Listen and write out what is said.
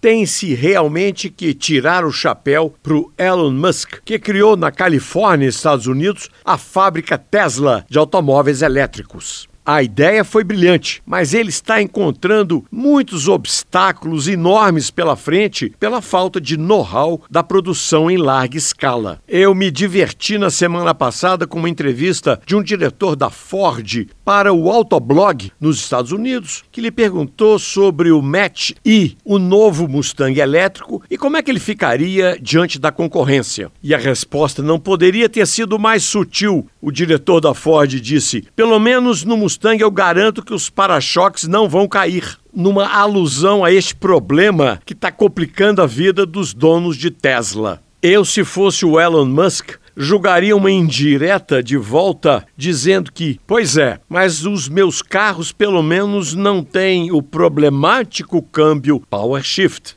tem-se realmente que tirar o chapéu para o Elon Musk, que criou na Califórnia, Estados Unidos, a fábrica Tesla de automóveis elétricos. A ideia foi brilhante, mas ele está encontrando muitos obstáculos enormes pela frente pela falta de know-how da produção em larga escala. Eu me diverti na semana passada com uma entrevista de um diretor da Ford para o Autoblog nos Estados Unidos, que lhe perguntou sobre o Match E, o novo Mustang elétrico, e como é que ele ficaria diante da concorrência. E a resposta não poderia ter sido mais sutil. O diretor da Ford disse: pelo menos no Mustang Mustang, eu garanto que os para-choques não vão cair. Numa alusão a este problema que está complicando a vida dos donos de Tesla. Eu, se fosse o Elon Musk, julgaria uma indireta de volta dizendo que, pois é, mas os meus carros pelo menos não têm o problemático câmbio Power Shift.